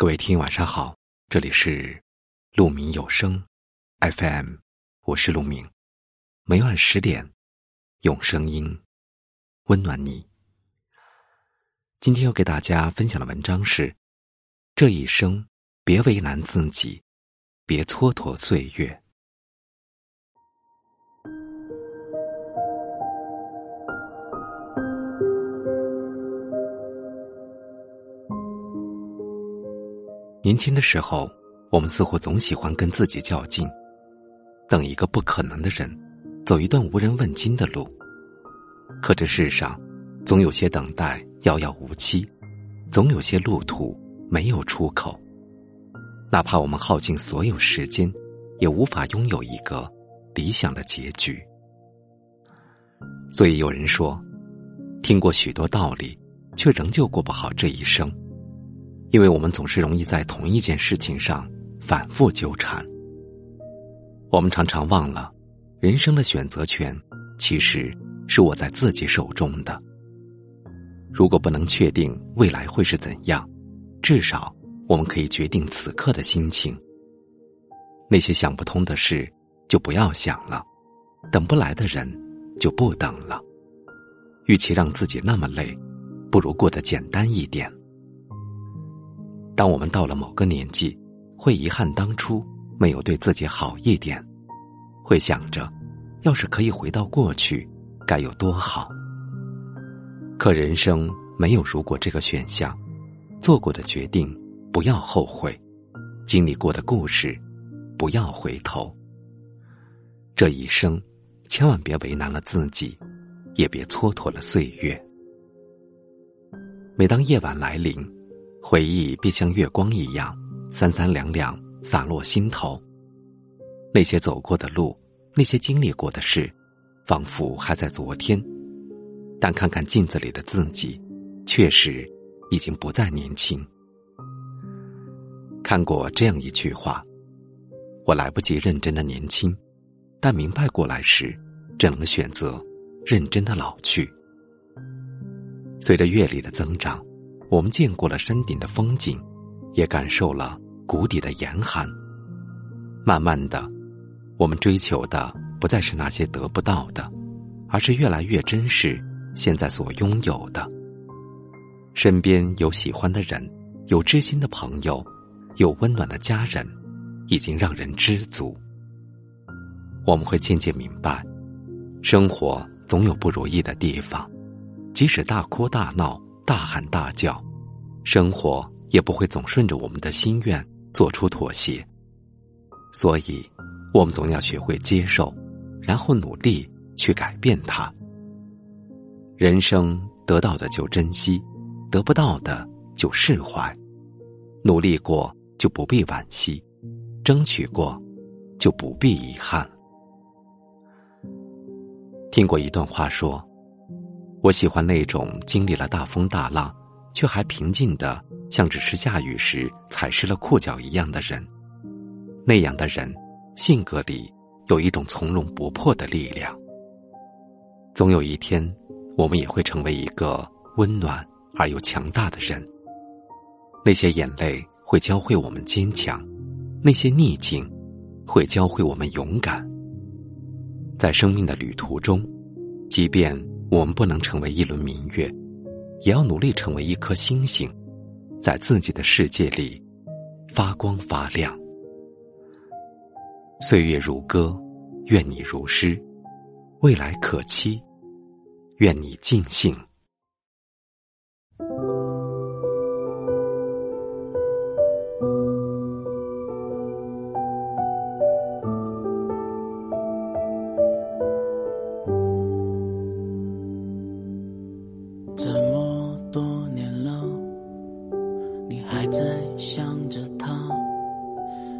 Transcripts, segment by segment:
各位听，晚上好，这里是鹿鸣有声 FM，我是鹿鸣，每晚十点用声音温暖你。今天要给大家分享的文章是：这一生别为难自己，别蹉跎岁月。年轻的时候，我们似乎总喜欢跟自己较劲，等一个不可能的人，走一段无人问津的路。可这世上，总有些等待遥遥无期，总有些路途没有出口。哪怕我们耗尽所有时间，也无法拥有一个理想的结局。所以有人说，听过许多道理，却仍旧过不好这一生。因为我们总是容易在同一件事情上反复纠缠，我们常常忘了，人生的选择权其实是握在自己手中的。如果不能确定未来会是怎样，至少我们可以决定此刻的心情。那些想不通的事就不要想了，等不来的人就不等了。与其让自己那么累，不如过得简单一点。当我们到了某个年纪，会遗憾当初没有对自己好一点，会想着，要是可以回到过去，该有多好。可人生没有如果这个选项，做过的决定不要后悔，经历过的故事不要回头。这一生，千万别为难了自己，也别蹉跎了岁月。每当夜晚来临。回忆便像月光一样，三三两两洒落心头。那些走过的路，那些经历过的事，仿佛还在昨天。但看看镜子里的自己，确实已经不再年轻。看过这样一句话：“我来不及认真的年轻，但明白过来时，只能选择认真的老去。”随着阅历的增长。我们见过了山顶的风景，也感受了谷底的严寒。慢慢的，我们追求的不再是那些得不到的，而是越来越珍视现在所拥有的。身边有喜欢的人，有知心的朋友，有温暖的家人，已经让人知足。我们会渐渐明白，生活总有不如意的地方，即使大哭大闹。大喊大叫，生活也不会总顺着我们的心愿做出妥协。所以，我们总要学会接受，然后努力去改变它。人生得到的就珍惜，得不到的就释怀。努力过就不必惋惜，争取过就不必遗憾。听过一段话说。我喜欢那种经历了大风大浪，却还平静的像只是下雨时踩湿了裤脚一样的人。那样的人，性格里有一种从容不迫的力量。总有一天，我们也会成为一个温暖而又强大的人。那些眼泪会教会我们坚强，那些逆境会教会我们勇敢。在生命的旅途中，即便。我们不能成为一轮明月，也要努力成为一颗星星，在自己的世界里发光发亮。岁月如歌，愿你如诗；未来可期，愿你尽兴。多年了，你还在想着他，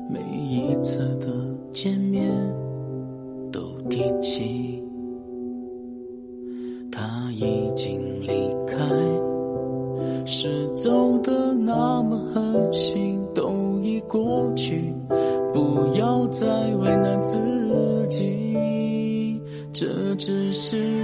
每一次的见面都提起，他已经离开，是走的那么狠心，都已过去，不要再为难自己，这只是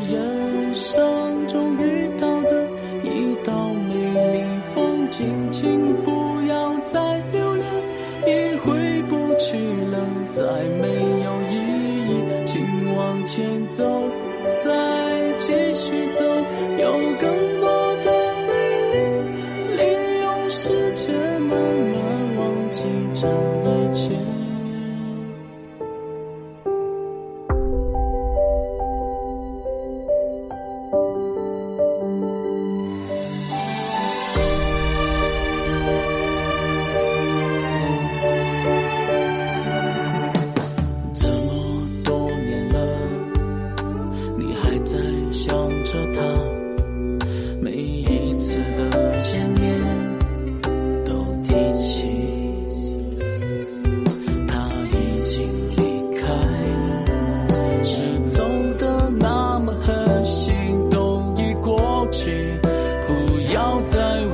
每一次的见面都提起。他已经离开是走的那么狠心都已过去不要再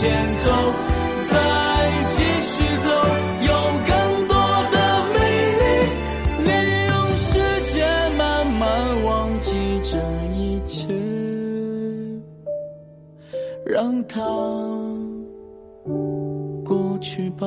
前走再继续走有更多的美丽。你用时间慢慢忘记这一切让它过去吧。